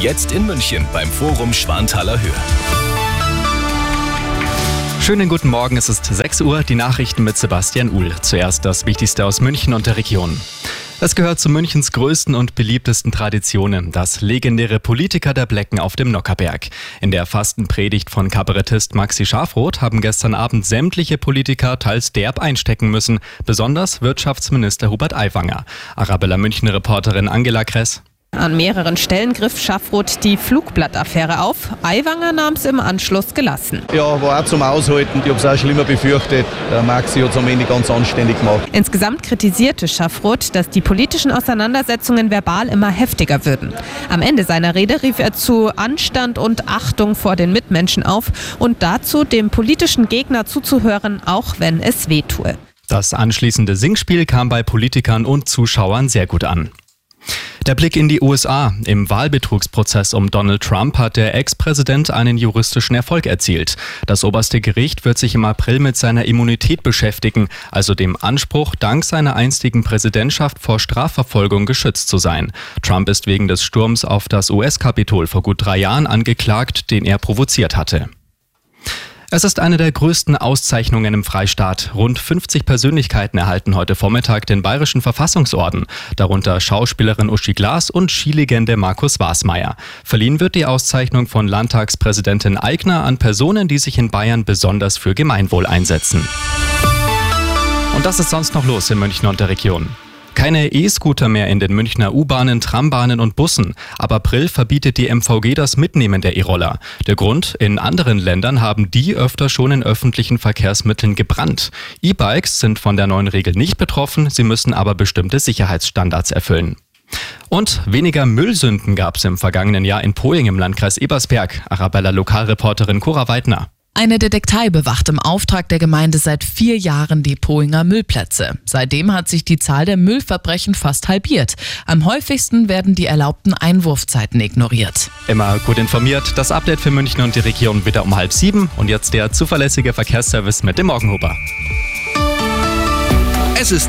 Jetzt in München beim Forum Schwanthaler Höhe. Schönen guten Morgen, es ist 6 Uhr, die Nachrichten mit Sebastian Uhl. Zuerst das Wichtigste aus München und der Region. Es gehört zu Münchens größten und beliebtesten Traditionen, das legendäre Politiker der Blecken auf dem Nockerberg. In der Fastenpredigt von Kabarettist Maxi Schafroth haben gestern Abend sämtliche Politiker teils derb einstecken müssen, besonders Wirtschaftsminister Hubert Aiwanger. Arabella München-Reporterin Angela Kress. An mehreren Stellen griff Schaffroth die Flugblattaffäre auf. Aiwanger nahm es im Anschluss gelassen. Ja, war auch zum Aushalten. Ich habe es auch schlimmer befürchtet. Der Maxi hat es am Ende ganz anständig gemacht. Insgesamt kritisierte Schaffroth, dass die politischen Auseinandersetzungen verbal immer heftiger würden. Am Ende seiner Rede rief er zu Anstand und Achtung vor den Mitmenschen auf und dazu, dem politischen Gegner zuzuhören, auch wenn es weh tue. Das anschließende Singspiel kam bei Politikern und Zuschauern sehr gut an. Der Blick in die USA. Im Wahlbetrugsprozess um Donald Trump hat der Ex-Präsident einen juristischen Erfolg erzielt. Das oberste Gericht wird sich im April mit seiner Immunität beschäftigen, also dem Anspruch, dank seiner einstigen Präsidentschaft vor Strafverfolgung geschützt zu sein. Trump ist wegen des Sturms auf das US-Kapitol vor gut drei Jahren angeklagt, den er provoziert hatte. Es ist eine der größten Auszeichnungen im Freistaat. Rund 50 Persönlichkeiten erhalten heute Vormittag den Bayerischen Verfassungsorden, darunter Schauspielerin Uschi Glas und Skilegende Markus Wasmeier. Verliehen wird die Auszeichnung von Landtagspräsidentin Eigner an Personen, die sich in Bayern besonders für Gemeinwohl einsetzen. Und das ist sonst noch los in München und der Region. Keine E-Scooter mehr in den Münchner U-Bahnen, Trambahnen und Bussen. Ab April verbietet die MVG das Mitnehmen der E-Roller. Der Grund, in anderen Ländern haben die öfter schon in öffentlichen Verkehrsmitteln gebrannt. E-Bikes sind von der neuen Regel nicht betroffen, sie müssen aber bestimmte Sicherheitsstandards erfüllen. Und weniger Müllsünden gab es im vergangenen Jahr in Poing im Landkreis Ebersberg. Arabella Lokalreporterin Cora Weidner. Eine Detektei bewacht im Auftrag der Gemeinde seit vier Jahren die Poinger Müllplätze. Seitdem hat sich die Zahl der Müllverbrechen fast halbiert. Am häufigsten werden die erlaubten Einwurfzeiten ignoriert. Immer gut informiert. Das Update für München und die Region wieder um halb sieben. Und jetzt der zuverlässige Verkehrsservice mit dem Morgenhuber. Es ist